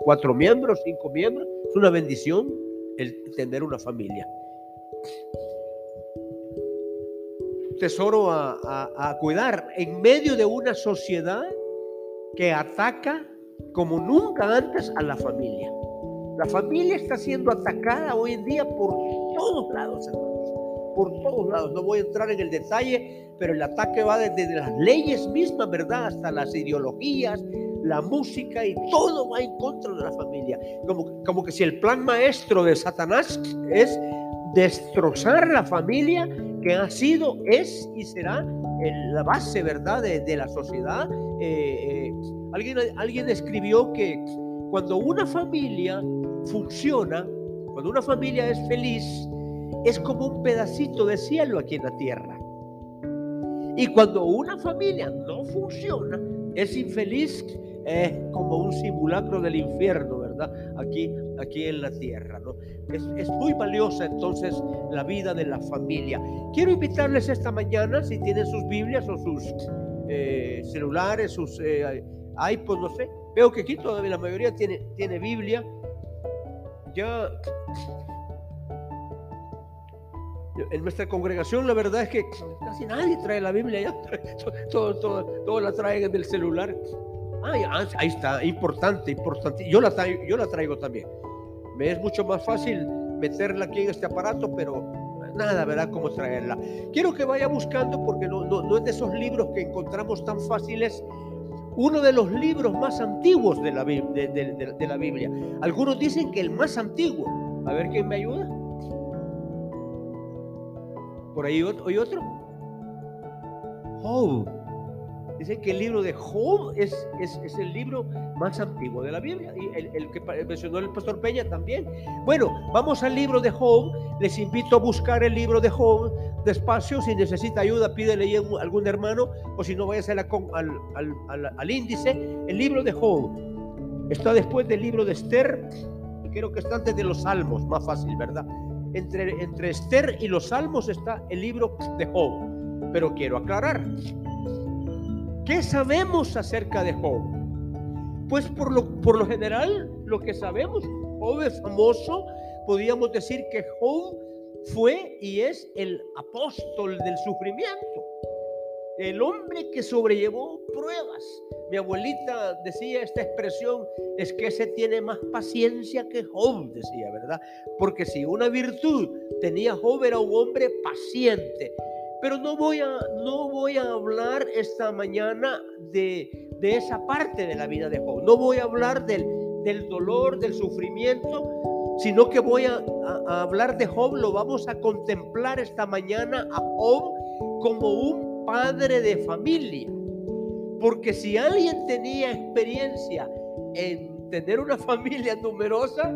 cuatro miembros, cinco miembros. Es una bendición el tener una familia. Tesoro a, cuidar en medio de una sociedad que ataca como nunca antes a la familia. La familia está siendo atacada hoy en día por todos lados, hermanos. Por todos lados. No voy a entrar en el detalle, pero el ataque va desde las leyes mismas, ¿verdad? Hasta las ideologías, la música y todo va en contra de la familia. Como, como que si el plan maestro de Satanás es destrozar la familia que ha sido, es y será la base, ¿verdad?, de, la sociedad. Eh, eh, alguien, alguien escribió que cuando una familia funciona, cuando una familia es feliz, es como un pedacito de cielo aquí en la tierra. Y cuando una familia no funciona, es infeliz, es como un simulacro del infierno, ¿verdad? Aquí, aquí en la tierra, ¿no? Es, muy valiosa entonces la vida de la familia. Quiero invitarles esta mañana, si tienen sus Biblias o sus eh, celulares, sus eh, iPods, no sé. Veo que aquí todavía la mayoría tiene, tiene Biblia. Ya en nuestra congregación la verdad es que casi nadie trae la Biblia ya. Todo, todo, la traen del celular. Ah, ahí está, importante, importante. Yo la, traigo, yo la traigo también. Me es mucho más fácil meterla aquí en este aparato, pero nada, ¿verdad? Cómo traerla. Quiero que vaya buscando, porque no, es de esos libros que encontramos tan fáciles, uno de los libros más antiguos de la, Biblia. Algunos dicen que el más antiguo. A ver quién me ayuda. Por ahí hay otro. Oh, Dicen que el libro de Job es, es, el libro más antiguo de la Biblia y el, que mencionó el pastor Peña también. Bueno, vamos al libro de Job. Les invito a buscar el libro de Job despacio. Si necesita ayuda, pídele a algún hermano o si no, vayas al, al, al, índice. El libro de Job está después del libro de Esther y creo que está antes de los Salmos, más fácil, ¿verdad? Entre, entre Esther y los Salmos está el libro de Job. Pero quiero aclarar, ¿Qué sabemos acerca de Job? Pues por lo, por lo general, lo que sabemos, Job es famoso, podríamos decir que Job fue y es el apóstol del sufrimiento, el hombre que sobrellevó pruebas. Mi abuelita decía esta expresión, es que se tiene más paciencia que Job, decía, ¿verdad? Porque si una virtud tenía Job era un hombre paciente, pero no voy a, no voy a hablar esta mañana de, de esa parte de la vida de Job. No voy a hablar del, del dolor, del sufrimiento, sino que voy a, a, hablar de Job. Lo vamos a contemplar esta mañana a Job como un padre de familia. Porque si alguien tenía experiencia en tener una familia numerosa,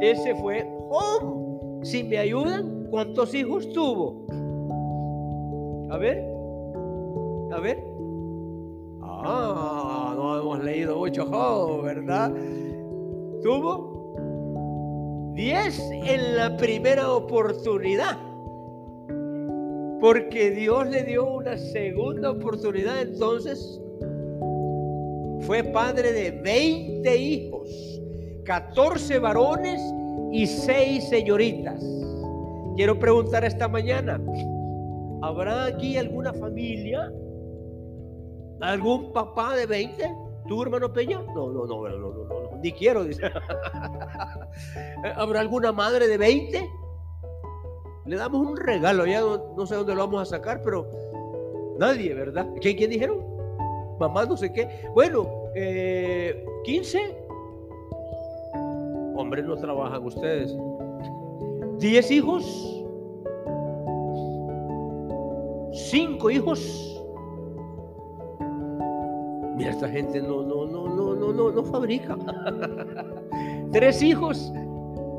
ese fue Job. Si me ayudan, ¿cuántos hijos tuvo? A ver, a ver. Ah, no hemos leído mucho Job, ¿verdad? Tuvo 10 en la primera oportunidad. Porque Dios le dio una segunda oportunidad, entonces fue padre de 20 hijos, 14 varones y 6 señoritas. Quiero preguntar esta mañana, ¿Habrá aquí alguna familia? ¿Algún papá de 20? ¿Tu hermano Peña? No, no, no, no, no, no, ni quiero, dice. ¿Habrá alguna madre de 20? Le damos un regalo, ya no, sé dónde lo vamos a sacar, pero nadie, ¿verdad? ¿Quién, quién dijeron? Mamá, no sé qué. Bueno, eh, 15. Hombres, no trabajan ustedes. ¿10 hijos? Cinco hijos. Mira, esta gente no, no, no, no, no, no, no fabrica. tres hijos,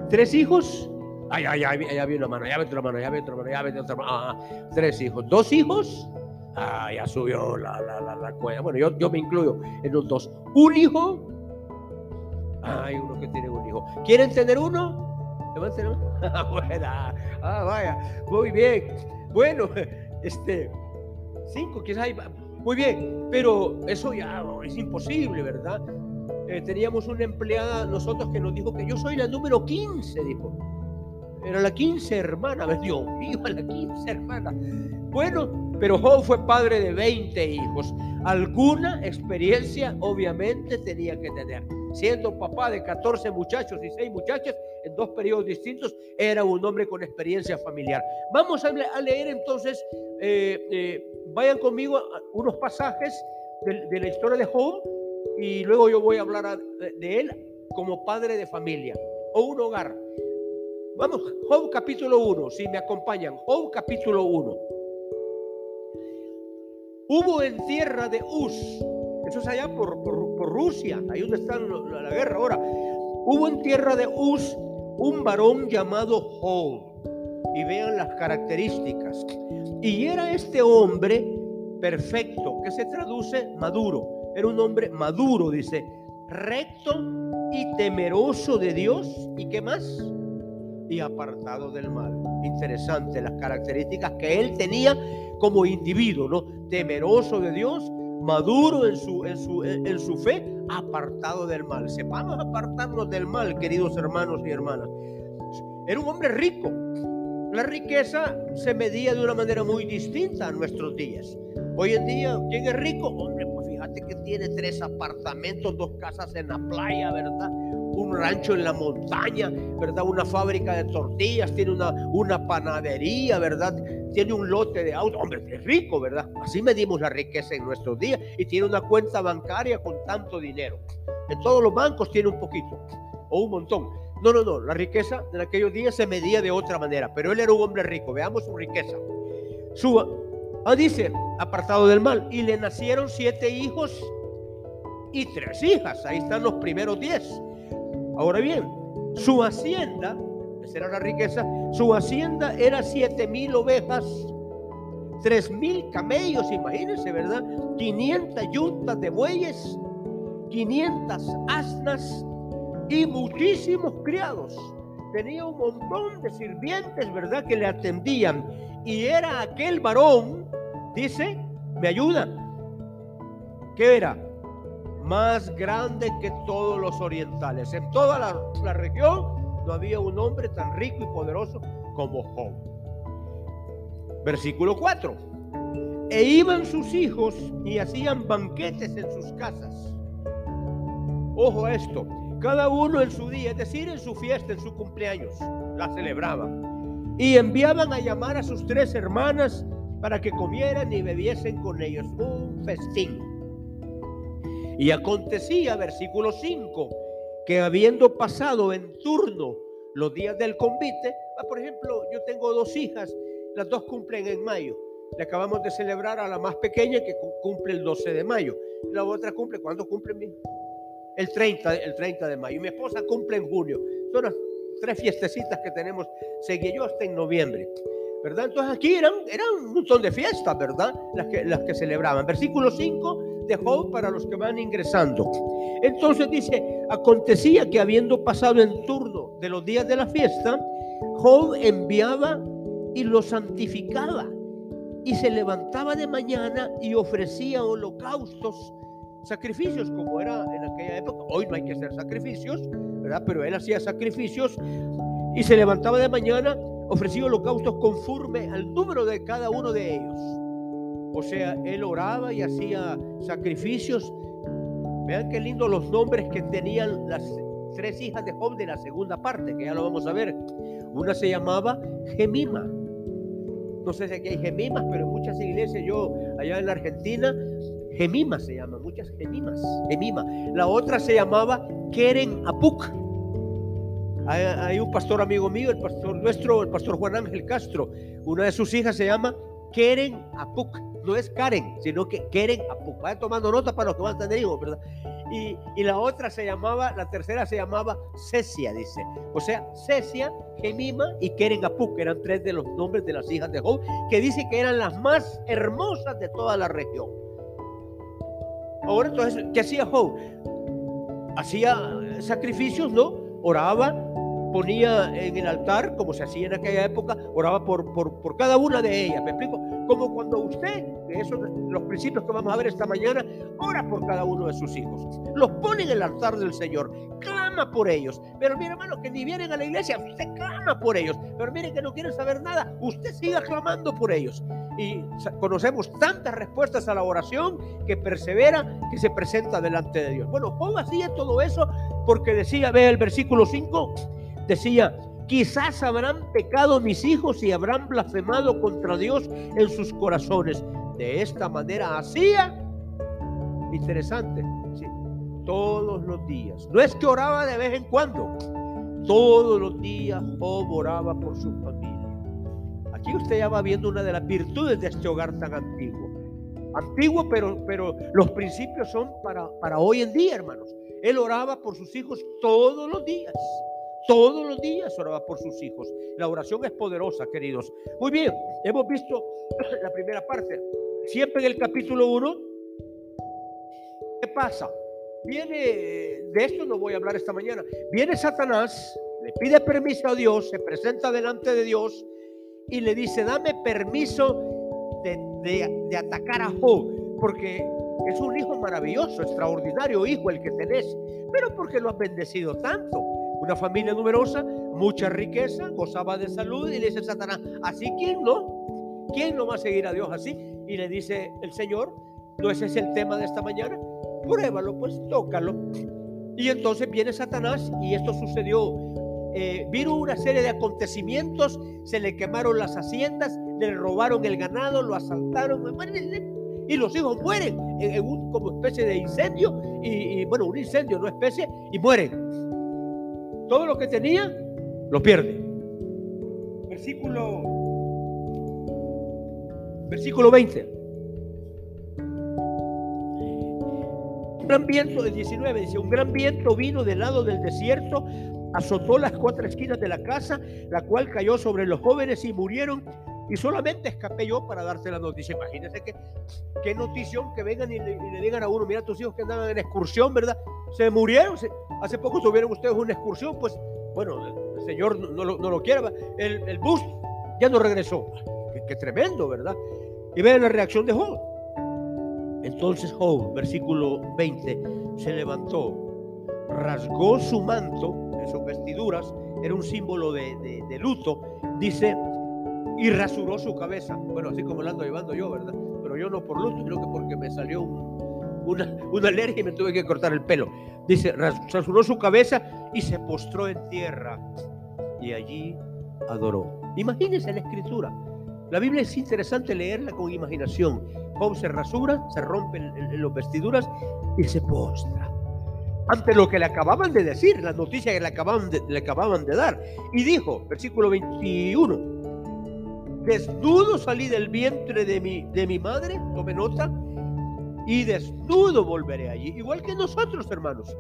tres hijos. Ay, ay, ay, ya vi una mano, ya ve otra mano, ya ve otra mano, ya ve otra mano. Ah, tres hijos, dos hijos. Ah, ya subió la, la, la, la cuella. Bueno, yo, yo me incluyo en los dos. Un hijo. Hay uno que tiene un hijo. ¿Quieren tener uno? Ah, vaya. Muy bien. Bueno, este, cinco, quizás hay, muy bien, pero eso ya es imposible, ¿verdad? eh, teníamos una empleada nosotros que nos dijo que yo soy la número 15, dijo. Era la 15 hermana, Dios mío, la 15 hermana. Bueno, pero Job fue padre de 20 hijos. Alguna experiencia obviamente tenía que tener. Siendo papá de 14 muchachos y 6 muchachas en dos periodos distintos, era un hombre con experiencia familiar. Vamos a leer entonces, eh, eh, vayan conmigo unos pasajes de, la historia de Job y luego yo voy a hablar de él como padre de familia o un hogar. Vamos, Job capítulo 1, si me acompañan, Job capítulo 1. Hubo en tierra de Uz, eso es allá por, Rusia, ahí donde está la, la, guerra ahora. Hubo en tierra de Uz un varón llamado Job. Y vean las características. Y era este hombre perfecto, que se traduce maduro. Era un hombre maduro, dice, recto y temeroso de Dios. ¿Y qué más? y apartado del mal. Interesante las características que él tenía como individuo, ¿no? Temeroso de Dios, maduro en su, en su, en su fe, apartado del mal. Sepamos apartarnos del mal, queridos hermanos y hermanas. Era un hombre rico. La riqueza se medía de una manera muy distinta a nuestros días. Hoy en día, ¿quién es rico? Hombre, pues fíjate que tiene tres apartamentos, dos casas en la playa, ¿verdad? un rancho en la montaña, ¿verdad? Una fábrica de tortillas, tiene una, una panadería, ¿verdad? Tiene un lote de autos. Hombre, es rico, ¿verdad? Así medimos la riqueza en nuestros días y tiene una cuenta bancaria con tanto dinero. En todos los bancos tiene un poquito o un montón. No, no, no, la riqueza en aquellos días se medía de otra manera, pero él era un hombre rico. Veamos su riqueza. Su, ah, dice, apartado del mal, y le nacieron siete hijos y tres hijas. Ahí están los primeros diez. Ahora bien, su hacienda, esa era la riqueza, su hacienda era siete mil ovejas, tres mil camellos, imagínense, ¿verdad? 500 yuntas de bueyes, 500 asnas y muchísimos criados. Tenía un montón de sirvientes, ¿verdad? Que le atendían. Y era aquel varón, dice, me ayuda. ¿Qué era? más grande que todos los orientales. En toda la, región no había un hombre tan rico y poderoso como Job. Versículo 4. E iban sus hijos y hacían banquetes en sus casas. Ojo a esto, cada uno en su día, es decir, en su fiesta, en su cumpleaños, la celebraban. Y enviaban a llamar a sus tres hermanas para que comieran y bebiesen con ellos. Un festín. Y acontecía, versículo 5, que habiendo pasado en turno los días del convite, ah, por ejemplo, yo tengo dos hijas, las dos cumplen en mayo. Le acabamos de celebrar a la más pequeña que cumple el 12 de mayo. La otra cumple, ¿cuándo cumple mi? El 30, el 30 de mayo. Mi esposa cumple en junio. Son las tres fiestecitas que tenemos. Seguí yo hasta en noviembre. ¿Verdad? Entonces aquí eran, eran un montón de fiestas, ¿verdad? Las que, las que celebraban. Versículo 5 de Job para los que van ingresando. Entonces dice, acontecía que habiendo pasado en turno de los días de la fiesta, Job enviaba y lo santificaba y se levantaba de mañana y ofrecía holocaustos, sacrificios como era en aquella época. Hoy no hay que hacer sacrificios, ¿verdad? Pero él hacía sacrificios y se levantaba de mañana, ofrecía holocaustos conforme al número de cada uno de ellos. O sea, él oraba y hacía sacrificios. Vean qué lindo los nombres que tenían las tres hijas de Job de la segunda parte, que ya lo vamos a ver. Una se llamaba Gemima. No sé si aquí hay Gemimas, pero en muchas iglesias, yo allá en la Argentina, Gemima se llama, muchas Gemimas, Gemima. La otra se llamaba Keren Apuk. Hay, hay, un pastor amigo mío, el pastor nuestro, el pastor Juan Ángel Castro. Una de sus hijas se llama Keren Apuk no es Karen, sino que Keren Apuk. Vayan tomando nota para los que van a tener hijos, ¿verdad? Y, la otra se llamaba, la tercera se llamaba Cecia, dice. O sea, Cecia, Gemima y Keren Apuk eran tres de los nombres de las hijas de Job, que dice que eran las más hermosas de toda la región. Ahora, entonces, ¿qué hacía Job? Hacía sacrificios, ¿no? Oraba, ponía en el altar, como se hacía en aquella época, oraba por, por, por cada una de ellas. ¿Me explico? Como cuando usted, que esos los principios que vamos a ver esta mañana, ora por cada uno de sus hijos. Los pone en el altar del Señor, clama por ellos. Pero mire, hermano, que ni vienen a la iglesia, usted clama por ellos. Pero mire que no quieren saber nada, usted siga clamando por ellos. Y conocemos tantas respuestas a la oración que persevera, que se presenta delante de Dios. Bueno, Job hacía todo eso porque decía, ve el versículo 5, decía, quizás habrán pecado mis hijos y habrán blasfemado contra Dios en sus corazones. De esta manera hacía, interesante, todos los días. No es que oraba de vez en cuando, todos los días Job oraba por su familia. Aquí usted ya va viendo una de las virtudes de este hogar tan antiguo. Antiguo, pero, pero los principios son para, para hoy en día, hermanos. Él oraba por sus hijos todos los días. Todos los días oraba por sus hijos. La oración es poderosa, queridos. Muy bien, hemos visto la primera parte. Siempre en el capítulo 1, ¿qué pasa? Viene, de esto no voy a hablar esta mañana. Viene Satanás, le pide permiso a Dios, se presenta delante de Dios y le dice, dame permiso de, de atacar a Job, porque es un hijo maravilloso, extraordinario hijo el que tenés, pero porque lo has bendecido tanto. Una familia numerosa, mucha riqueza, gozaba de salud y le dice Satanás, así quién no, quién no va a seguir a Dios así. Y le dice el Señor, no ese es el tema de esta mañana, pruébalo, pues tócalo. Y entonces viene Satanás y esto sucedió. Eh, vino una serie de acontecimientos, se le quemaron las haciendas, le robaron el ganado, lo asaltaron, y los hijos mueren en, un como especie de incendio y, bueno, un incendio, no especie, y mueren. Todo lo que tenía lo pierde. Versículo versículo 20. Un gran viento de 19 dice, un gran viento vino del lado del desierto, azotó las cuatro esquinas de la casa, la cual cayó sobre los jóvenes y murieron y solamente escapé yo para darte la noticia. Imagínense que, qué notición que vengan y le, digan a uno, mira tus hijos que andaban en excursión, ¿verdad? Se murieron. hace poco tuvieron ustedes una excursión, pues bueno, el Señor no, lo, no quiere. El, bus ya no regresó. Qué, tremendo, ¿verdad? Y vean la reacción de Job. Entonces Job, versículo 20, se levantó, rasgó su manto, sus vestiduras, era un símbolo de luto, dice, y rasuró su cabeza. Bueno, así como la ando llevando yo, ¿verdad? Pero yo no por luto, sino que porque me salió una, una, alergia y me tuve que cortar el pelo. Dice, rasuró su cabeza y se postró en tierra y allí adoró. Imagínense la escritura. La Biblia es interesante leerla con imaginación. Job se rasura, se rompen los vestiduras y se postra. Ante lo que le acababan de decir, la noticia que le acababan de, le acababan de dar. Y dijo, versículo 21, Desnudo salí del vientre de mi, de mi madre, tome nota, y desnudo volveré allí. Igual que nosotros, hermanos.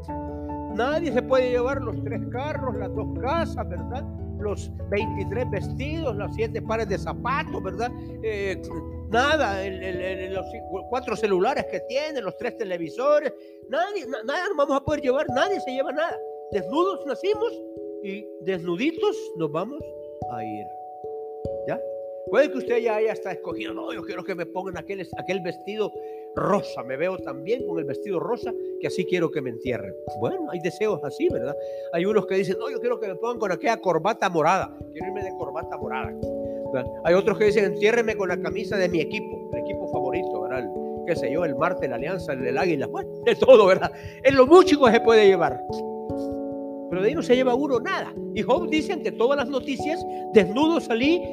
Nadie se puede llevar los tres carros, las dos casas, ¿verdad? Los 23 vestidos, los siete pares de zapatos, ¿verdad? Eh, nada, los cuatro celulares que tiene, los tres televisores. Nadie, nada nos vamos a poder llevar, nadie se lleva nada. Desnudos nacimos y desnuditos nos vamos a ir. Puede que usted ya haya está escogido, no, yo quiero que me pongan aquel, vestido rosa, me veo también con el vestido rosa, que así quiero que me entierren. Bueno, hay deseos así, ¿verdad? Hay unos que dicen, no, yo quiero que me pongan con aquella corbata morada, quiero irme de corbata morada. Hay otros que dicen, entiérreme con la camisa de mi equipo, el equipo favorito, ¿verdad? qué sé yo, el Marte, la Alianza, el, Águila, bueno, de todo, ¿verdad? Es lo mucho que se puede llevar. Pero de ahí no se lleva uno nada. Y Job dice ante todas las noticias, desnudo salí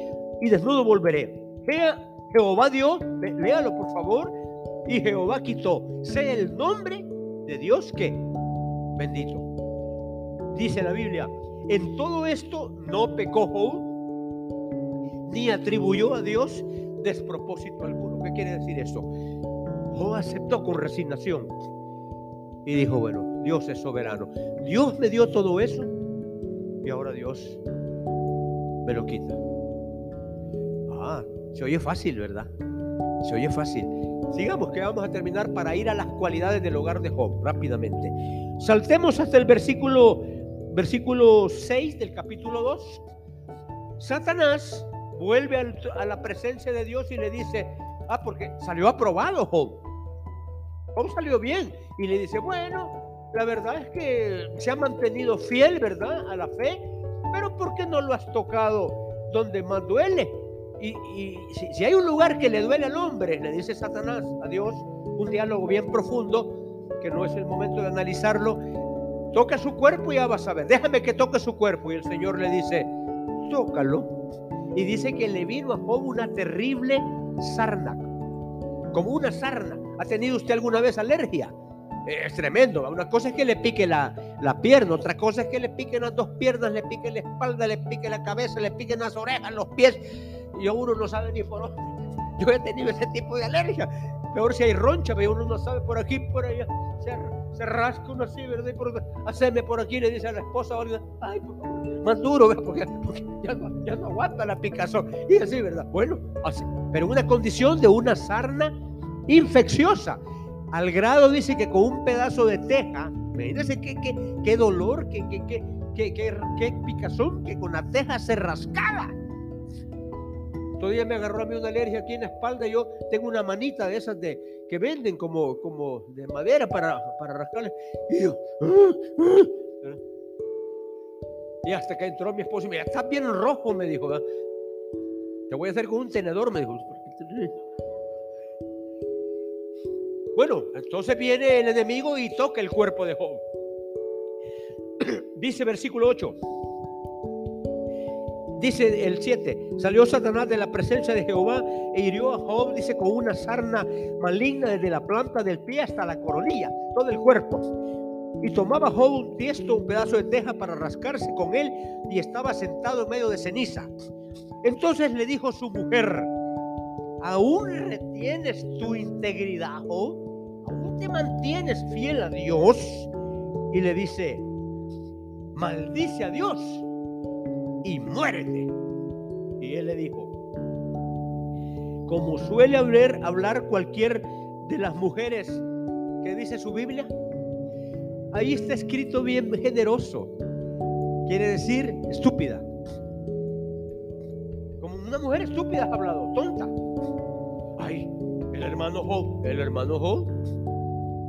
y desnudo volveré. Jehová Dios, léalo por favor, y Jehová quitó. Sea el nombre de Dios que bendito. Dice la Biblia, en todo esto no pecó ni atribuyó a Dios despropósito alguno. ¿Qué quiere decir esto? Job aceptó con resignación y dijo, bueno, Dios es soberano. Dios me dio todo eso y ahora Dios me lo quita. Se oye fácil, ¿verdad? Se oye fácil. Sigamos que vamos a terminar para ir a las cualidades del hogar de Job rápidamente. Saltemos hasta el versículo versículo 6 del capítulo 2, Satanás vuelve a la presencia de Dios y le dice, ah, porque salió aprobado Job. Job salió bien. Y le dice, bueno, la verdad es que se ha mantenido fiel, ¿verdad? A la fe, pero ¿por qué no lo has tocado donde más duele? Y, si, hay un lugar que le duele al hombre, le dice Satanás a Dios, un diálogo bien profundo, que no es el momento de analizarlo, toca su cuerpo y ya vas a ver, déjame que toque su cuerpo. Y el Señor le dice, tócalo. Y dice que le vino a Job una terrible sarna, como una sarna. ¿Ha tenido usted alguna vez alergia? Es tremendo. Una cosa es que le pique la, la, pierna, otra cosa es que le piquen las dos piernas, le pique la espalda, le pique la cabeza, le piquen las orejas, los pies. Y uno no sabe ni por dónde. Yo he tenido ese tipo de alergia. Peor si hay roncha, pero uno no sabe por aquí, por allá. Se, se rasca uno así, ¿verdad? por, hacerme por aquí, le dice a la esposa, ay, más duro, Porque, ya, no, ya, no, aguanta la picazón. Y así, ¿verdad? Bueno, así, pero una condición de una sarna infecciosa. Al grado dice que con un pedazo de teja, imagínense qué, qué, qué dolor, qué, qué, qué, qué, picazón, que con la teja se rascaba. Todavía me agarró a mí una alergia aquí en la espalda. Yo tengo una manita de esas de que venden como, como de madera para, para rascarle. Y yo, ah, ah". y hasta que entró mi esposo y me dijo, está bien rojo, me dijo. Te voy a hacer con un tenedor, me dijo. Bueno, entonces viene el enemigo y toca el cuerpo de Job. Dice versículo 8. Dice el 7, salió Satanás de la presencia de Jehová e hirió a Job, dice, con una sarna maligna desde la planta del pie hasta la coronilla, todo el cuerpo. Y tomaba Job un tiesto, un pedazo de teja para rascarse con él y estaba sentado en medio de ceniza. Entonces le dijo su mujer, ¿aún retienes tu integridad, Job? ¿Aún te mantienes fiel a Dios? Y le dice, maldice a Dios y muérete. Y él le dijo, como suele hablar, hablar cualquier de las mujeres que dice su Biblia, ahí está escrito bien generoso. Quiere decir estúpida. Como una mujer estúpida ha hablado, tonta. Ay, el hermano Job, el hermano Job.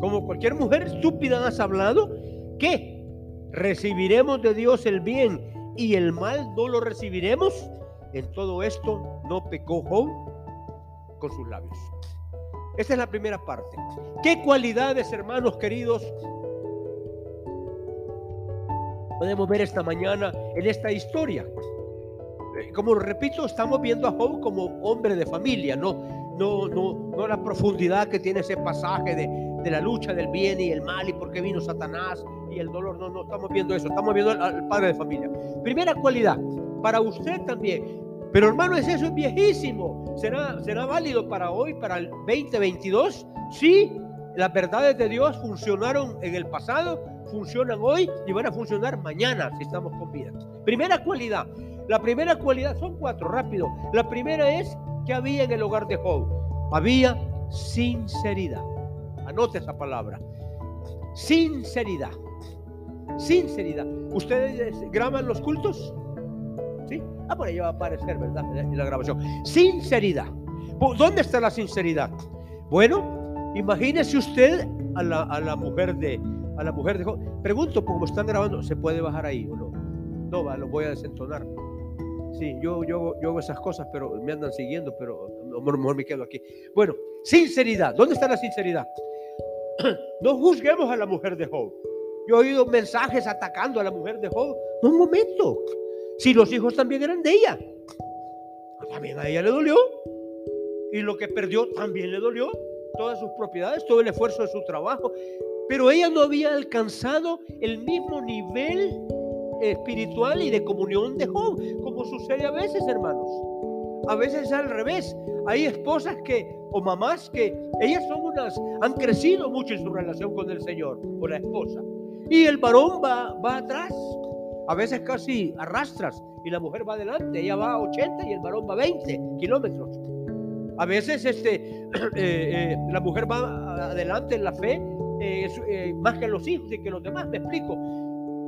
Como cualquier mujer estúpida has hablado, ¿qué? Recibiremos de Dios el bien y el mal no lo recibiremos. En todo esto no pecó Job con sus labios. Esta es la primera parte. ¿Qué cualidades, hermanos queridos, podemos ver esta mañana en esta historia? Eh, como repito, estamos viendo a Job como hombre de familia, no, no, no, no la profundidad que tiene ese pasaje de, de la lucha del bien y el mal y por qué vino Satanás y el dolor. No, no estamos viendo eso, estamos viendo al, padre de familia. Primera cualidad, para usted también. Pero hermano, es eso es viejísimo. ¿Será, ¿Será válido para hoy, para el 2022? Sí, las verdades de Dios funcionaron en el pasado, funcionan hoy y van a funcionar mañana si estamos con vida. Primera cualidad. La primera cualidad, son cuatro, rápido. La primera es que había en el hogar de Job. Había sinceridad. Anote esa palabra. Sinceridad. Sinceridad. ¿Ustedes graban los cultos? ¿Sí? Ah, por ahí va a aparecer, ¿verdad? En la grabación. Sinceridad. ¿Dónde está la sinceridad? Bueno, imagínese usted a la, mujer de a la mujer de Pregunto, como están grabando, ¿se puede bajar ahí o no? No, va, lo voy a desentonar. Sí, yo, yo, yo hago esas cosas, pero me andan siguiendo, pero mejor, mejor me quedo aquí. Bueno, sinceridad. ¿Dónde está la sinceridad? No juzguemos a la mujer de Job. Yo he oído mensajes atacando a la mujer de Job. No, un momento. Si los hijos también eran de ella. También a ella le dolió. Y lo que perdió también le dolió. Todas sus propiedades, todo el esfuerzo de su trabajo. Pero ella no había alcanzado el mismo nivel espiritual y de comunión de Job, como sucede a veces, hermanos. A veces es al revés. Hay esposas que, o mamás que, ellas son unas, han crecido mucho en su relación con el Señor, con la esposa. Y el varón va, va atrás. A veces casi arrastras y la mujer va adelante. Ella va a 80 y el varón va a 20 kilómetros. A veces este, eh, eh, la mujer va adelante en la fe eh, más que los hijos y que los demás. Me explico.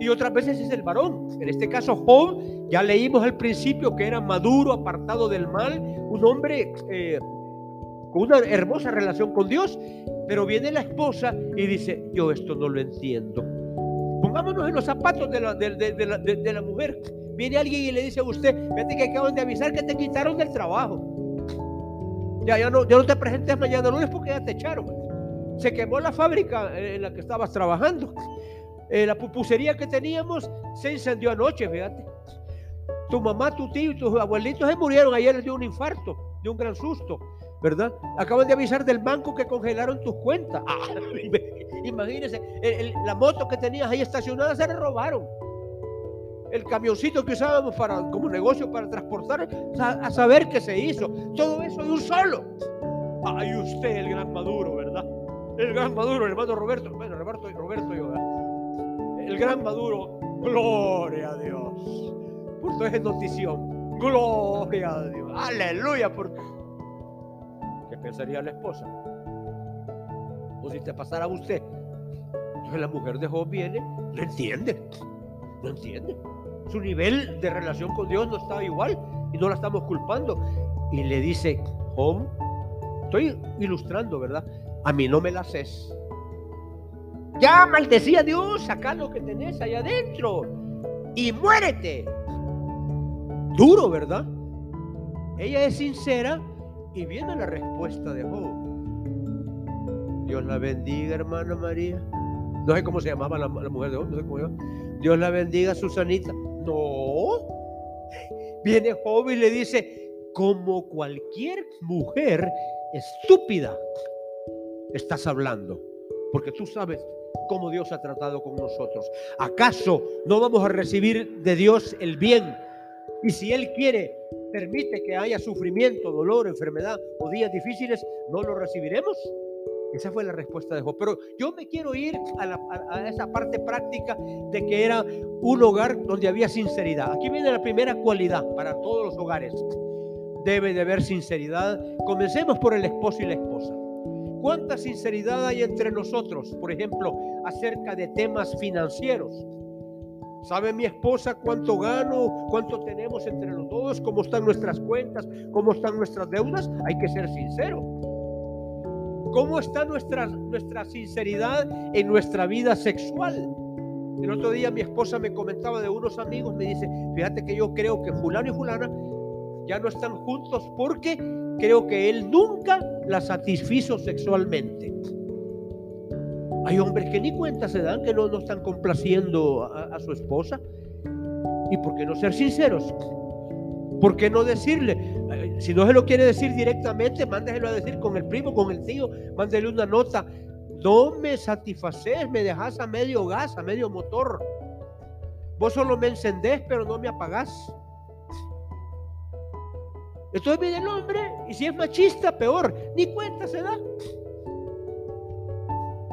Y otras veces es el varón. En este caso, Job, ya leímos al principio que era maduro, apartado del mal, un hombre eh, con una hermosa relación con Dios, pero viene la esposa y dice, yo esto no lo entiendo. Pongámonos en los zapatos de la, de, la, mujer. Viene alguien y le dice a usted, fíjate que acaban de avisar que te quitaron del trabajo. Ya, ya, no, ya no te presentes mañana lunes porque ya te echaron. Se quemó la fábrica en la que estabas trabajando. Eh, la pupusería que teníamos se incendió anoche, fíjate. Tu mamá, tu tío y tus abuelitos se murieron ayer de un infarto, de un gran susto, ¿verdad? Acaban de avisar del banco que congelaron tus cuentas. Ah, imagínense, la moto que tenías ahí estacionada se le robaron. El camioncito que usábamos para, como negocio para transportar, a, saber qué se hizo. Todo eso de un solo. Ay, usted, el gran Maduro, ¿verdad? El gran Maduro, el hermano Roberto. Bueno, Roberto, Roberto yo, ¿verdad? El gran Maduro, gloria a Dios. Por toda esa notición, gloria a Dios, aleluya. Por... ¿Qué pensaría la esposa? O si te pasara a usted. Entonces la mujer de Job viene, no entiende, no entiende. Su nivel de relación con Dios no estaba igual y no la estamos culpando. Y le dice, Job, estoy ilustrando, ¿verdad? A mí no me la haces ya maldecía a Dios, saca lo que tenés allá adentro y muérete. Duro, ¿verdad? Ella es sincera y viene la respuesta de Job. Dios la bendiga, hermana María. No sé cómo se llamaba la, mujer de Job, no sé cómo Dios la bendiga, Susanita. No. Viene Job y le dice, como cualquier mujer estúpida, estás hablando. Porque tú sabes cómo Dios ha tratado con nosotros. ¿Acaso no vamos a recibir de Dios el bien? Y si Él quiere, permite que haya sufrimiento, dolor, enfermedad o días difíciles, ¿no lo recibiremos? Esa fue la respuesta de Job. Pero yo me quiero ir a, esa parte práctica de que era un hogar donde había sinceridad. Aquí viene la primera cualidad para todos los hogares. Debe de haber sinceridad. Comencemos por el esposo y la esposa. ¿Cuánta sinceridad hay entre nosotros, por ejemplo, acerca de temas financieros? ¿Sabe mi esposa cuánto gano, cuánto tenemos entre los dos, cómo están nuestras cuentas, cómo están nuestras deudas? Hay que ser sincero. ¿Cómo está nuestra, nuestra sinceridad en nuestra vida sexual? El otro día mi esposa me comentaba de unos amigos, me dice, fíjate que yo creo que fulano y fulana ya no están juntos porque creo que él nunca la satisfizo sexualmente. Hay hombres que ni cuenta se dan que no, no están complaciendo a, su esposa. ¿Y por qué no ser sinceros? ¿Por qué no decirle? Si no se lo quiere decir directamente, mándeselo a decir con el primo, con el tío, mándele una nota. No me satisfaces, me dejas a medio gas, a medio motor. Vos solo me encendés, pero no me apagás. Entonces viene el hombre y si es machista, peor. Ni cuenta se da.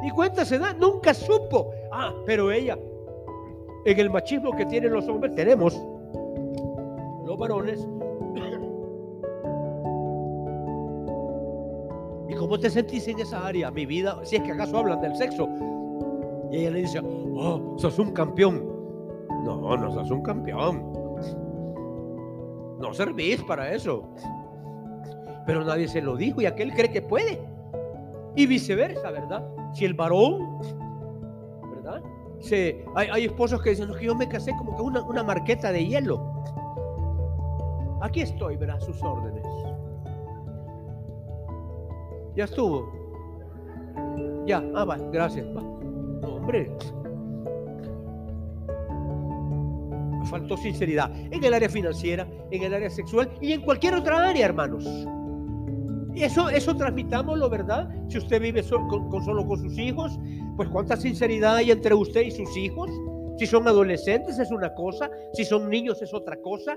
Ni cuenta se da. Nunca supo. Ah, pero ella, en el machismo que tienen los hombres, tenemos los varones. ¿Y cómo te sentís en esa área? Mi vida, si es que acaso hablan del sexo. Y ella le dice, oh, sos un campeón. No, no sos un campeón. No servís para eso. Pero nadie se lo dijo y aquel cree que puede. Y viceversa, ¿verdad? Si el varón, ¿verdad? Se, hay, esposos que dicen, que yo me casé como que una, una marqueta de hielo. Aquí estoy, ¿verdad? sus órdenes. Ya estuvo. Ya, ah, va, gracias. hombre, faltó sinceridad en el área financiera, en el área sexual y en cualquier otra área, hermanos. Eso, eso transmitámoslo, ¿verdad? Si usted vive con, solo con sus hijos, pues cuánta sinceridad hay entre usted y sus hijos. Si son adolescentes es una cosa, si son niños es otra cosa.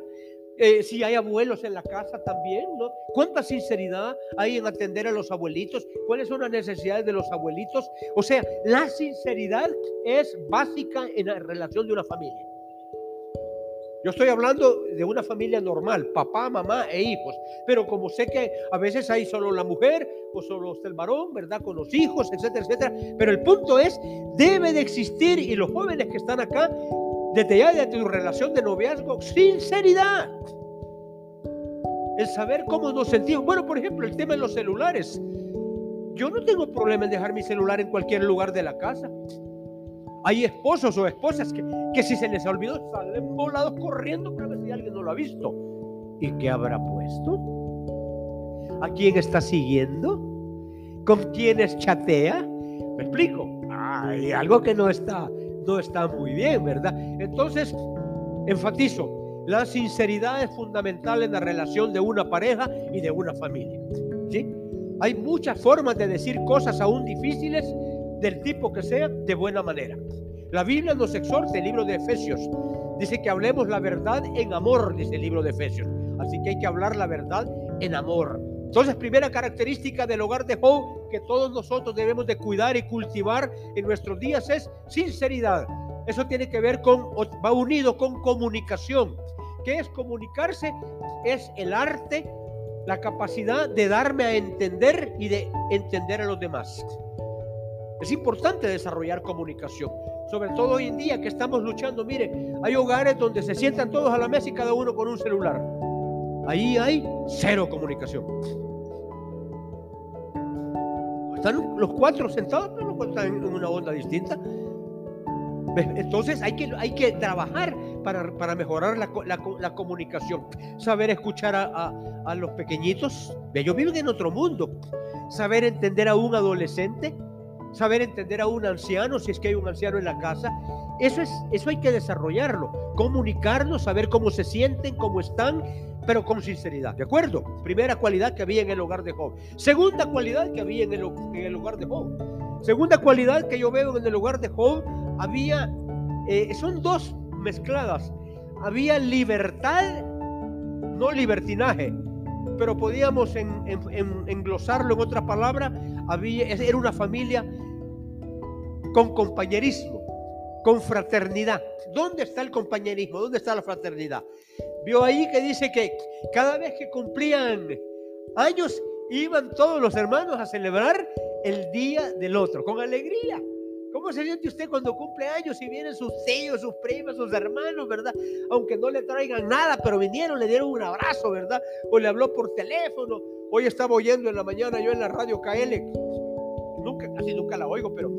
Eh, si hay abuelos en la casa también, ¿no? ¿Cuánta sinceridad hay en atender a los abuelitos? ¿Cuáles son las necesidades de los abuelitos? O sea, la sinceridad es básica en la relación de una familia. Yo estoy hablando de una familia normal, papá, mamá e hijos. Pero como sé que a veces hay solo la mujer o solo el varón, ¿verdad? Con los hijos, etcétera, etcétera. Pero el punto es, debe de existir, y los jóvenes que están acá, desde ya de tu relación de noviazgo, sinceridad. El saber cómo nos sentimos. Bueno, por ejemplo, el tema de los celulares. Yo no tengo problema en dejar mi celular en cualquier lugar de la casa. Hay esposos o esposas que, que si se les olvidó salen volados corriendo para ver si alguien no lo ha visto. ¿Y qué habrá puesto? ¿A quién está siguiendo? ¿Con quiénes chatea? ¿Me explico? Hay algo que no está, no está muy bien, ¿verdad? Entonces, enfatizo, la sinceridad es fundamental en la relación de una pareja y de una familia. ¿sí? Hay muchas formas de decir cosas aún difíciles del tipo que sea de buena manera. La Biblia nos exhorta, el libro de Efesios, dice que hablemos la verdad en amor, dice el libro de Efesios. Así que hay que hablar la verdad en amor. Entonces, primera característica del hogar de Job que todos nosotros debemos de cuidar y cultivar en nuestros días es sinceridad. Eso tiene que ver con, va unido con comunicación. ¿Qué es comunicarse? Es el arte la capacidad de darme a entender y de entender a los demás. Es importante desarrollar comunicación, sobre todo hoy en día que estamos luchando. Mire, hay hogares donde se sientan todos a la mesa y cada uno con un celular. Ahí hay cero comunicación. Están los cuatro sentados, pero no están en una onda distinta. Entonces hay que, hay que trabajar para, mejorar la, comunicación, saber escuchar a, los pequeñitos. Ellos viven en otro mundo. Saber entender a un adolescente, saber entender a un anciano, si es que hay un anciano en la casa. Eso, es, eso hay que desarrollarlo, comunicarnos, saber cómo se sienten, cómo están, pero con sinceridad. ¿De acuerdo? Primera cualidad que había en el hogar de Job. Segunda cualidad que había en el, en hogar de Job. Segunda cualidad que yo veo en el hogar de Job, había, eh, son dos mezcladas. Había libertad, no libertinaje, pero podíamos en, englosarlo en otra palabra, había, era una familia con compañerismo, con fraternidad. ¿Dónde está el compañerismo? ¿Dónde está la fraternidad? Vio ahí que dice que cada vez que cumplían años, iban todos los hermanos a celebrar el día del otro, con alegría. ¿Cómo se siente usted cuando cumple años y vienen sus tíos, sus primos, sus hermanos, verdad? Aunque no le traigan nada, pero vinieron, le dieron un abrazo, ¿verdad? O le habló por teléfono. Hoy estaba oyendo en la mañana yo en la radio KL. Nunca, casi nunca la oigo, pero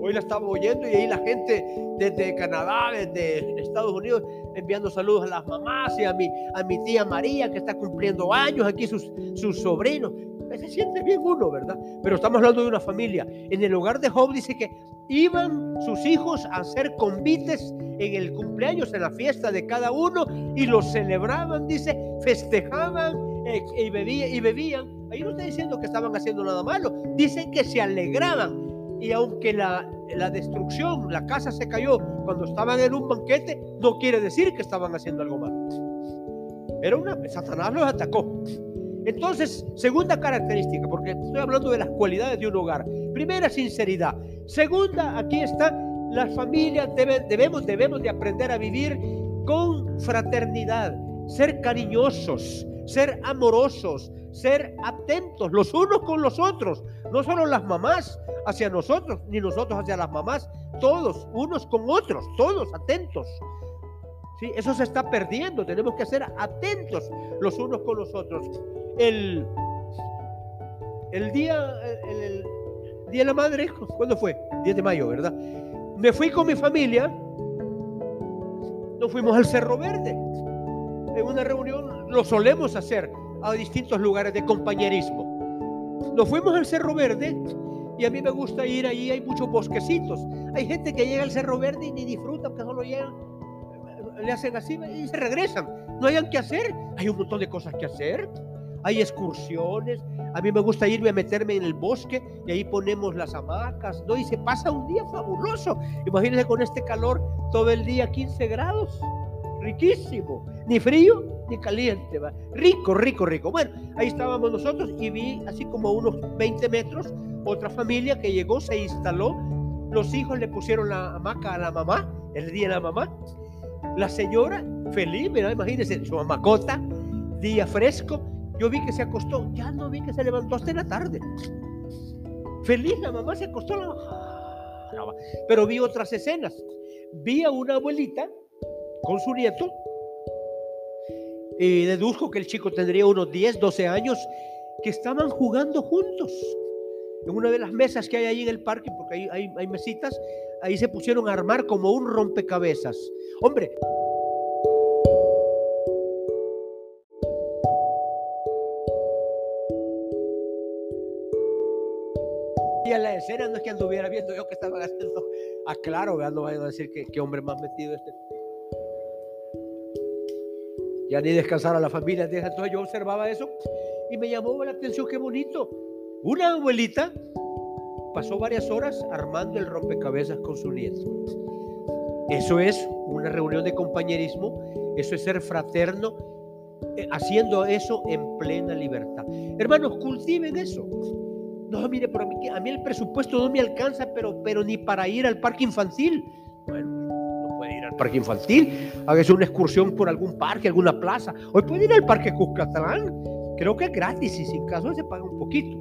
hoy la estaba oyendo y ahí la gente desde Canadá, desde Estados Unidos, enviando saludos a las mamás y a mi, a mi tía María que está cumpliendo años, aquí sus, sus sobrinos se siente bien uno, ¿verdad? Pero estamos hablando de una familia. En el hogar de Job dice que iban sus hijos a hacer convites en el cumpleaños, en la fiesta de cada uno, y los celebraban, dice, festejaban eh, y, bebían, y bebían. Ahí no está diciendo que estaban haciendo nada malo, dicen que se alegraban. Y aunque la, la destrucción, la casa se cayó cuando estaban en un banquete, no quiere decir que estaban haciendo algo malo. Era una, Satanás los atacó. Entonces, segunda característica, porque estoy hablando de las cualidades de un hogar. Primera, sinceridad. Segunda, aquí está, las familias debemos, debemos de aprender a vivir con fraternidad, ser cariñosos, ser amorosos, ser atentos los unos con los otros, no solo las mamás hacia nosotros, ni nosotros hacia las mamás, todos, unos con otros, todos atentos. Eso se está perdiendo, tenemos que ser atentos los unos con los otros el, el día, el, día de la madre, ¿cuándo fue? 10 de mayo, ¿verdad? Me fui con mi familia, nos fuimos al Cerro Verde. En una reunión lo solemos hacer a distintos lugares de compañerismo. Nos fuimos al Cerro Verde y a mí me gusta ir ahí, hay muchos bosquecitos. Hay gente que llega al Cerro Verde y ni disfruta, porque solo llegan, le hacen así y se regresan. No hayan que hacer, hay un montón de cosas que hacer hay excursiones. A mí me gusta irme a meterme en el bosque y ahí ponemos las hamacas, ¿no? Y se pasa un día fabuloso. Imagínense con este calor todo el día 15 grados. Riquísimo. Ni frío ni caliente. ¿va? Rico, rico, rico. Bueno, ahí estábamos nosotros y vi así como unos 20 metros otra familia que llegó, se instaló. Los hijos le pusieron la hamaca a la mamá, el día de la mamá. La señora feliz, mira, imagínense, su mascota, día fresco, yo vi que se acostó, ya no vi que se levantó hasta la tarde. Feliz, la mamá se acostó, pero vi otras escenas. Vi a una abuelita con su nieto y deduzco que el chico tendría unos 10, 12 años, que estaban jugando juntos. En una de las mesas que hay ahí en el parque, porque hay mesitas, ahí se pusieron a armar como un rompecabezas. Hombre, Y en la escena no es que anduviera viendo yo que estaban haciendo. Aclaro, vean, no vayan a decir que, hombre más metido este. Ya ni descansar a la familia. Entonces yo observaba eso y me llamó la atención, qué bonito. Una abuelita pasó varias horas armando el rompecabezas con su nieto. Eso es una reunión de compañerismo, eso es ser fraterno, eh, haciendo eso en plena libertad. Hermanos, cultiven eso. No, mire, pero a mí, a mí el presupuesto no me alcanza, pero, pero ni para ir al parque infantil. Bueno, no puede ir al parque infantil. Hágase una excursión por algún parque, alguna plaza. Hoy puede ir al parque Cuscatlán. Creo que es gratis y sin caso se paga un poquito.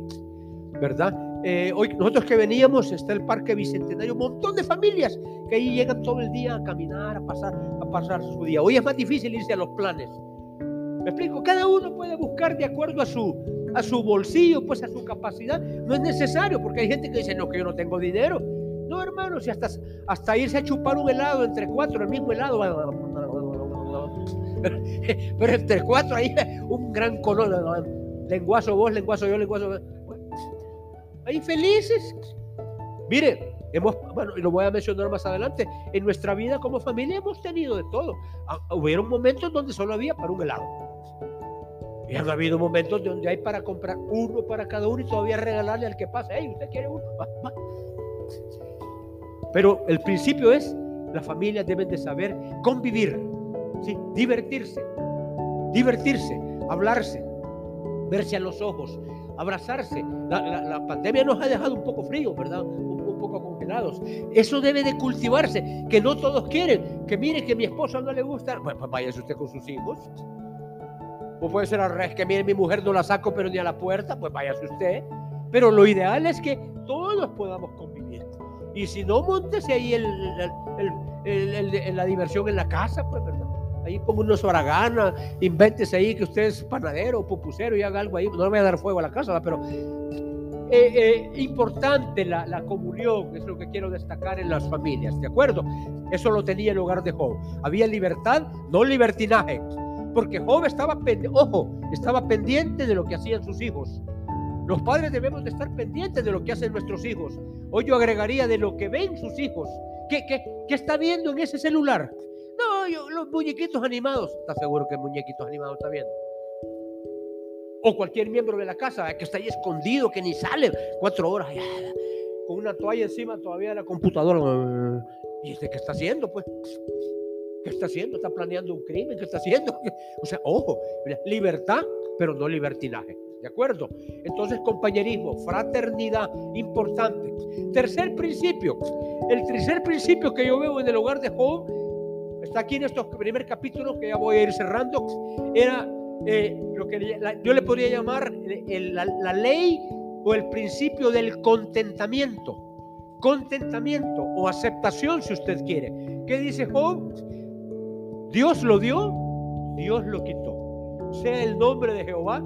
¿Verdad? Eh, hoy nosotros que veníamos está el Parque Bicentenario, un montón de familias que ahí llegan todo el día a caminar, a pasar, a pasar su día. Hoy es más difícil irse a los planes. Me explico, cada uno puede buscar de acuerdo a su, a su bolsillo, pues a su capacidad. No es necesario, porque hay gente que dice, no, que yo no tengo dinero. No, hermano, si hasta, hasta irse a chupar un helado entre cuatro, el mismo helado. Pero, entre cuatro ahí un gran color. Lenguazo vos, lenguazo yo, lenguazo. Ahí felices. Mire, hemos, bueno, lo voy a mencionar más adelante, en nuestra vida como familia hemos tenido de todo. Ah, hubieron momentos donde solo había para un helado. Y han habido momentos donde hay para comprar uno para cada uno y todavía regalarle al que pasa. Hey, ¿usted quiere uno? Pero el principio es, las familias deben de saber convivir, ¿sí? divertirse, divertirse, hablarse, verse a los ojos, abrazarse. La, pandemia nos ha dejado un poco frío, ¿verdad? Un, poco congelados. Eso debe de cultivarse, que no todos quieren. Que mire que mi esposa no le gusta. Bueno, pues váyase usted con sus hijos. O puede ser al revés, que mire, mi mujer no la saco, pero ni a la puerta, pues váyase usted. Pero lo ideal es que todos podamos convivir. Y si no, montese ahí el, el, la diversión en la casa, pues. Ahí ponga unos haraganas, invéntese ahí que usted es panadero pupusero y haga algo ahí. No le voy a dar fuego a la casa, pero eh, eh, importante la, la, comunión, es lo que quiero destacar en las familias, ¿de acuerdo? Eso lo tenía el hogar de Job. Había libertad, no libertinaje. Porque Job estaba, ojo, estaba pendiente de lo que hacían sus hijos. Los padres debemos de estar pendientes de lo que hacen nuestros hijos. Hoy yo agregaría de lo que ven sus hijos. ¿Qué, qué, qué está viendo en ese celular? No, yo, los muñequitos animados. ¿Está seguro que muñequitos animados está viendo? O cualquier miembro de la casa que está ahí escondido, que ni sale cuatro horas con una toalla encima todavía de la computadora. ¿Y este qué está haciendo? Pues ¿Qué está haciendo? ¿Está planeando un crimen? ¿Qué está haciendo? O sea, ojo, libertad, pero no libertinaje. ¿De acuerdo? Entonces, compañerismo, fraternidad, importante. Tercer principio. El tercer principio que yo veo en el hogar de Job, está aquí en estos primer capítulos que ya voy a ir cerrando, era eh, lo que yo le podría llamar la, la ley o el principio del contentamiento. Contentamiento o aceptación, si usted quiere. ¿Qué dice Job? Dios lo dio, Dios lo quitó. Sea el nombre de Jehová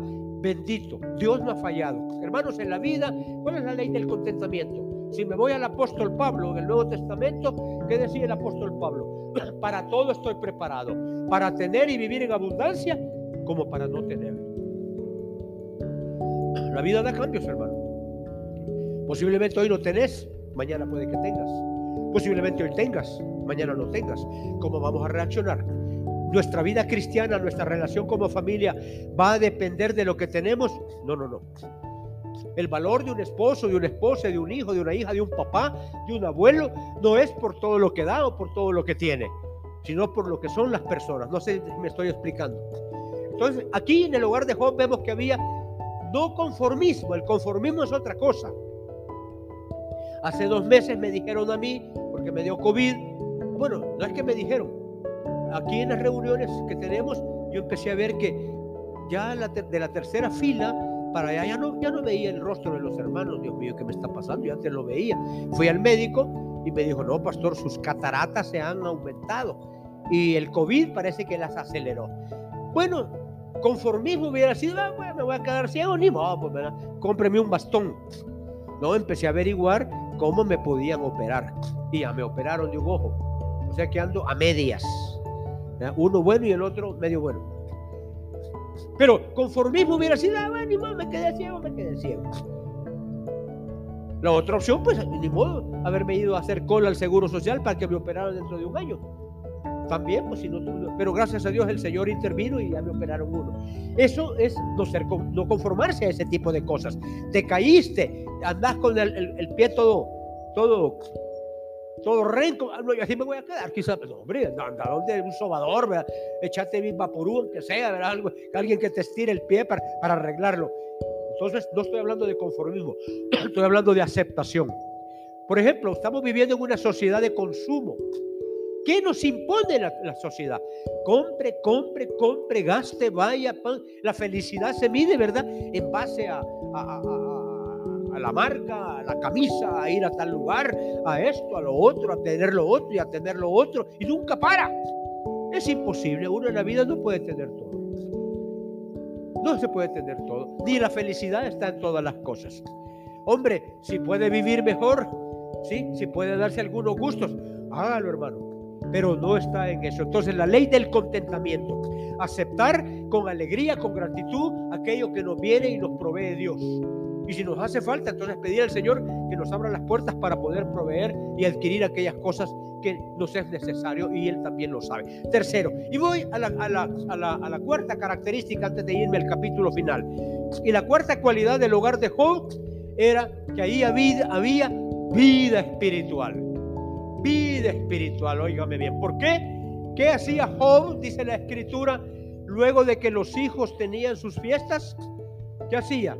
bendito. Dios no ha fallado. Hermanos, en la vida, ¿cuál es la ley del contentamiento? Si me voy al apóstol Pablo del Nuevo Testamento, ¿qué decía el apóstol Pablo? Para todo estoy preparado, para tener y vivir en abundancia como para no tener. La vida da cambios, hermano. Posiblemente hoy no tenés, mañana puede que tengas. Posiblemente hoy tengas, mañana no tengas. ¿Cómo vamos a reaccionar? Nuestra vida cristiana, nuestra relación como familia va a depender de lo que tenemos. No, no, no. El valor de un esposo, de una esposa, de un hijo, de una hija, de un papá, de un abuelo, no es por todo lo que da o por todo lo que tiene, sino por lo que son las personas. No sé si me estoy explicando. Entonces, aquí en el hogar de Job vemos que había no conformismo. El conformismo es otra cosa. Hace dos meses me dijeron a mí, porque me dio COVID, bueno, no es que me dijeron, aquí en las reuniones que tenemos, yo empecé a ver que ya de la tercera fila para allá ya no, ya no veía el rostro de los hermanos. Dios mío, ¿qué me está pasando? Yo antes lo veía. Fui al médico y me dijo, no, pastor, sus cataratas se han aumentado. Y el COVID parece que las aceleró. Bueno, conformismo hubiera sido, ah, bueno, me voy a quedar ciego, ni modo, pues, ¿verdad? cómpreme un bastón. No, empecé a averiguar cómo me podían operar. Y ya me operaron de un ojo. O sea que ando a medias. Uno bueno y el otro medio bueno. Pero conformismo hubiera sido, ah, bueno, ni modo, me quedé ciego, me quedé ciego. La otra opción, pues, ni modo, haberme ido a hacer cola al Seguro Social para que me operaran dentro de un año. También, pues, si no, pero gracias a Dios el Señor intervino y ya me operaron uno. Eso es no, ser, no conformarse a ese tipo de cosas. Te caíste, andás con el, pie todo, todo todo renco, ah, y así me voy a quedar, quizás, pero hombre, anda donde un sobador, ¿verdad? echate mi vaporú, aunque sea, ¿verdad? Algo, alguien que te estire el pie para, para arreglarlo. Entonces, no estoy hablando de conformismo, estoy hablando de aceptación. Por ejemplo, estamos viviendo en una sociedad de consumo. ¿Qué nos impone la, sociedad? Compre, compre, compre, gaste, vaya, pan. La felicidad se mide, ¿verdad? En base a, la marca, a la camisa, a ir a tal lugar, a esto, a lo otro, a tener lo otro y a tener lo otro. Y nunca para. Es imposible. Uno en la vida no puede tener todo. No se puede tener todo. Ni la felicidad está en todas las cosas. Hombre, si puede vivir mejor, ¿sí? si puede darse algunos gustos, hágalo, hermano pero no está en eso. Entonces la ley del contentamiento, aceptar con alegría, con gratitud aquello que nos viene y nos provee Dios. Y si nos hace falta, entonces pedir al Señor que nos abra las puertas para poder proveer y adquirir aquellas cosas que nos es necesario y Él también lo sabe. Tercero, y voy a la, cuarta característica antes de irme al capítulo final. Y la cuarta cualidad del hogar de Job era que ahí había, había vida espiritual vida espiritual, óigame bien. ¿Por qué? ¿Qué hacía Job, dice la escritura, luego de que los hijos tenían sus fiestas? ¿Qué hacía?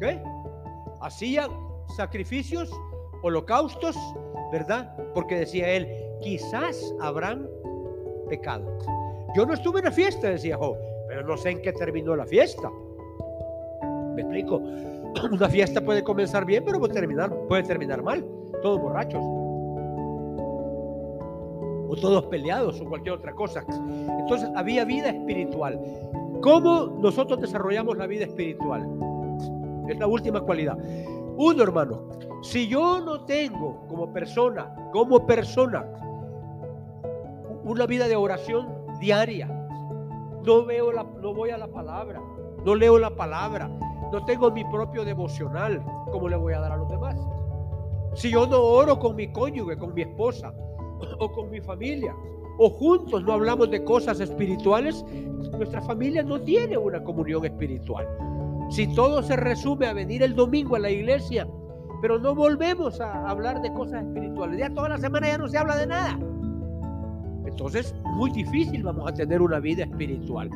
¿Qué? Hacía sacrificios, holocaustos, ¿verdad? Porque decía él, quizás habrán pecado. Yo no estuve en la fiesta, decía Job, pero no sé en qué terminó la fiesta. ¿Me explico? Una fiesta puede comenzar bien, pero puede terminar, puede terminar mal. Todos borrachos. O todos peleados o cualquier otra cosa. Entonces había vida espiritual. ¿Cómo nosotros desarrollamos la vida espiritual? Es la última cualidad. Uno, hermano, si yo no tengo como persona, como persona, una vida de oración diaria, no veo la, no voy a la palabra, no leo la palabra, no tengo mi propio devocional, ¿cómo le voy a dar a los demás? Si yo no oro con mi cónyuge, con mi esposa o con mi familia, o juntos no hablamos de cosas espirituales, nuestra familia no tiene una comunión espiritual. Si todo se resume a venir el domingo a la iglesia, pero no volvemos a hablar de cosas espirituales, ya toda la semana ya no se habla de nada. Entonces, muy difícil vamos a tener una vida espiritual.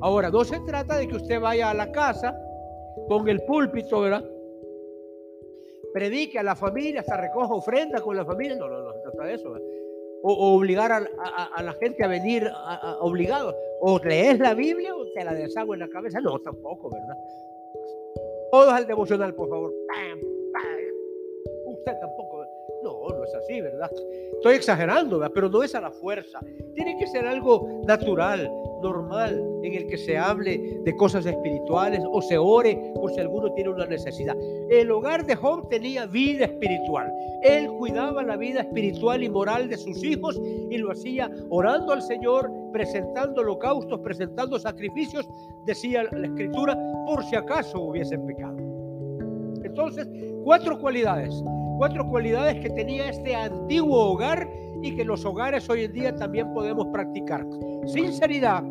Ahora, no se trata de que usted vaya a la casa con el púlpito, ¿verdad? Predique a la familia, hasta recoja ofrenda con la familia. No, no, no, no de eso. O, obligar a, la gente a venir obligado. O lees la Biblia o te la deshago en la cabeza. No, tampoco, ¿verdad? Todos al devocional, por favor. Usted tampoco. No, no es así, ¿verdad? Estoy exagerando, ¿verdad? pero no es a la fuerza. Tiene que ser algo natural, normal en el que se hable de cosas espirituales o se ore por si alguno tiene una necesidad. El hogar de Job tenía vida espiritual. Él cuidaba la vida espiritual y moral de sus hijos y lo hacía orando al Señor, presentando holocaustos, presentando sacrificios, decía la escritura, por si acaso hubiesen pecado. Entonces, cuatro cualidades, cuatro cualidades que tenía este antiguo hogar y que los hogares hoy en día también podemos practicar. Sinceridad,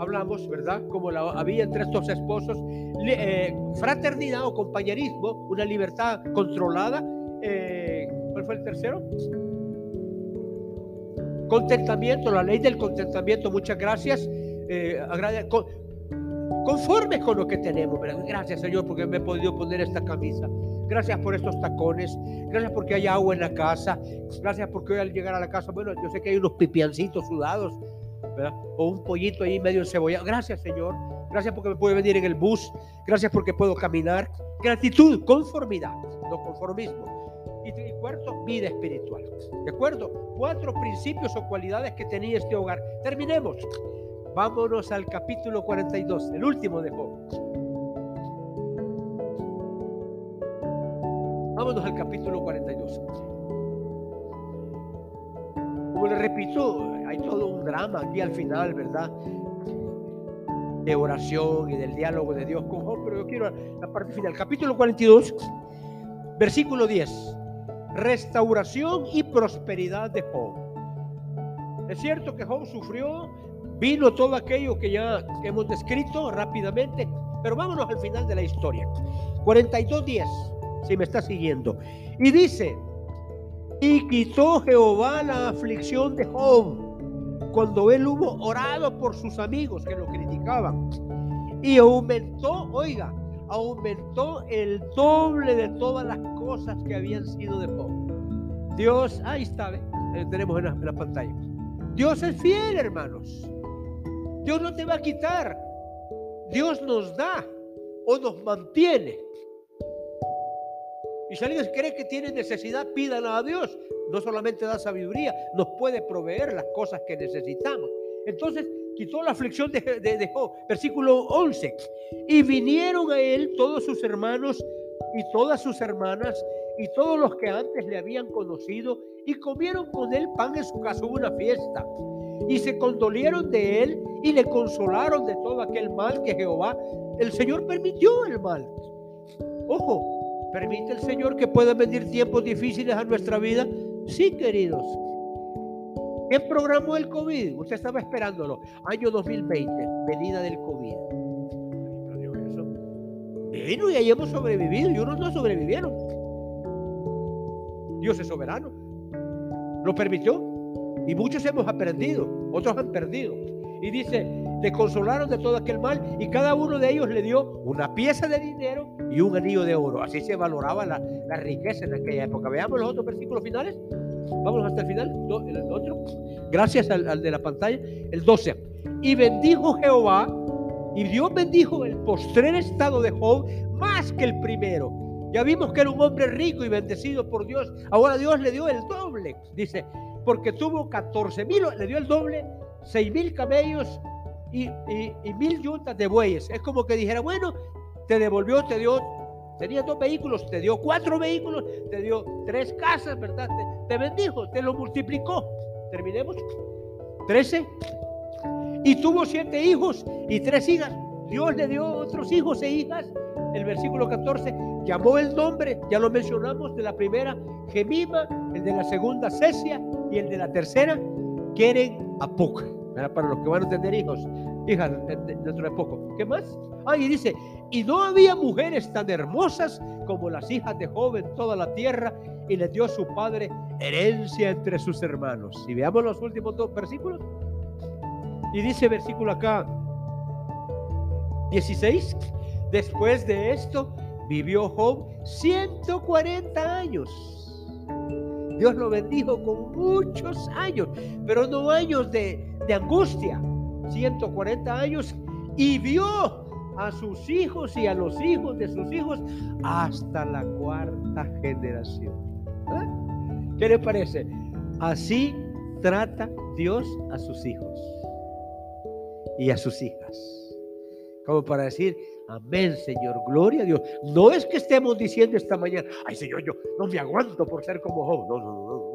hablamos, ¿verdad? Como la había entre estos esposos, eh, fraternidad o compañerismo, una libertad controlada. Eh, ¿Cuál fue el tercero? Contentamiento, la ley del contentamiento, muchas gracias. Eh, conformes con lo que tenemos, ¿verdad? Gracias Señor porque me he podido poner esta camisa. Gracias por estos tacones, gracias porque hay agua en la casa, gracias porque hoy al llegar a la casa, bueno, yo sé que hay unos pipiancitos sudados, ¿verdad? O un pollito ahí medio encebollado. Gracias, Señor. Gracias porque me puede venir en el bus. Gracias porque puedo caminar. Gratitud, conformidad, no conformismo. Y, y cuarto, vida espiritual. ¿De acuerdo? Cuatro principios o cualidades que tenía este hogar. Terminemos. Vámonos al capítulo 42, el último de Job. Vámonos al capítulo 42. Como le repito, hay todo un drama aquí al final, ¿verdad? De oración y del diálogo de Dios con Job, pero yo quiero la parte final. Capítulo 42, versículo 10. Restauración y prosperidad de Job. Es cierto que Job sufrió Vino todo aquello que ya hemos descrito rápidamente, pero vámonos al final de la historia. 42 días, si me está siguiendo. Y dice, y quitó Jehová la aflicción de Job cuando él hubo orado por sus amigos que lo criticaban. Y aumentó, oiga, aumentó el doble de todas las cosas que habían sido de Job. Dios, ahí está, eh, tenemos en la, en la pantalla. Dios es fiel, hermanos. Dios no te va a quitar. Dios nos da o nos mantiene. Y si alguien cree que tiene necesidad, pídala a Dios. No solamente da sabiduría, nos puede proveer las cosas que necesitamos. Entonces quitó la aflicción de, de, Job. Versículo 11. Y vinieron a él todos sus hermanos y todas sus hermanas y todos los que antes le habían conocido y comieron con él pan en su casa. Hubo una fiesta y se condolieron de él y le consolaron de todo aquel mal que Jehová, el Señor permitió el mal. Ojo, ¿permite el Señor que puedan venir tiempos difíciles a nuestra vida? Sí, queridos. ¿Quién programó el COVID? Usted estaba esperándolo. Año 2020, venida del COVID. Vino y ahí hemos sobrevivido y unos no sobrevivieron. Dios es soberano. Lo permitió. Y muchos hemos aprendido, otros han perdido. Y dice, le consolaron de todo aquel mal y cada uno de ellos le dio una pieza de dinero y un anillo de oro. Así se valoraba la, riqueza en aquella época. Veamos los otros versículos finales. Vamos hasta el final. El otro. Gracias al, al de la pantalla. El 12. Y bendijo Jehová y Dios bendijo el postrer estado de Job más que el primero. Ya vimos que era un hombre rico y bendecido por Dios. Ahora Dios le dio el doble. Dice, porque tuvo 14 mil, le dio el doble, 6 mil camellos y, mil yuntas de bueyes. Es como que dijera, bueno, te devolvió, te dio, tenía dos vehículos, te dio cuatro vehículos, te dio tres casas, ¿verdad? Te, bendijo, te lo multiplicó. Terminemos. 13. Y tuvo siete hijos y tres hijas. Dios le dio otros hijos e hijas. El versículo 14 llamó el nombre, ya lo mencionamos, de la primera Gemima, el de la segunda Cesia y el de la tercera quieren a Para los que van a tener hijos, hijas dentro de poco. ¿Qué más? Ah, y dice, y no había mujeres tan hermosas como las hijas de Job en toda la tierra, y le dio su padre herencia entre sus hermanos. Y veamos los últimos dos versículos. Y dice versículo acá 16, después de esto vivió Job 140 años Dios lo bendijo con muchos años, pero no años de, angustia, 140 años, y vio a sus hijos y a los hijos de sus hijos hasta la cuarta generación. ¿Eh? ¿Qué le parece? Así trata Dios a sus hijos y a sus hijas. Como para decir, Amén, Señor. Gloria a Dios. No es que estemos diciendo esta mañana, ay, Señor, yo no me aguanto por ser como Job. No, no, no.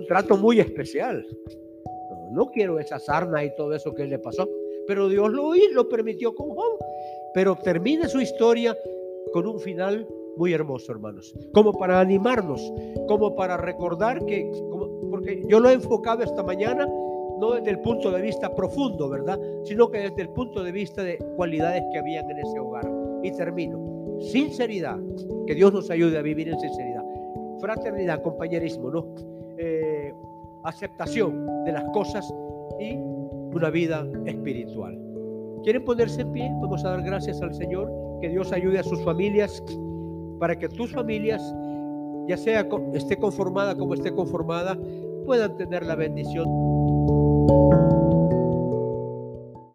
Un trato muy especial. No, quiero esa sarna y todo eso que le pasó. Pero Dios lo, lo permitió con Job. Pero termina su historia con un final muy hermoso, hermanos. Como para animarnos, como para recordar que, porque yo lo he enfocado esta mañana no desde el punto de vista profundo, ¿verdad? Sino que desde el punto de vista de cualidades que habían en ese hogar. Y termino. Sinceridad. Que Dios nos ayude a vivir en sinceridad. Fraternidad, compañerismo, ¿no? Eh, aceptación de las cosas y una vida espiritual. ¿Quieren ponerse en pie? Vamos a dar gracias al Señor Que Dios ayude a sus familias para que tus familias, ya sea esté conformada como esté conformada, puedan tener la bendición.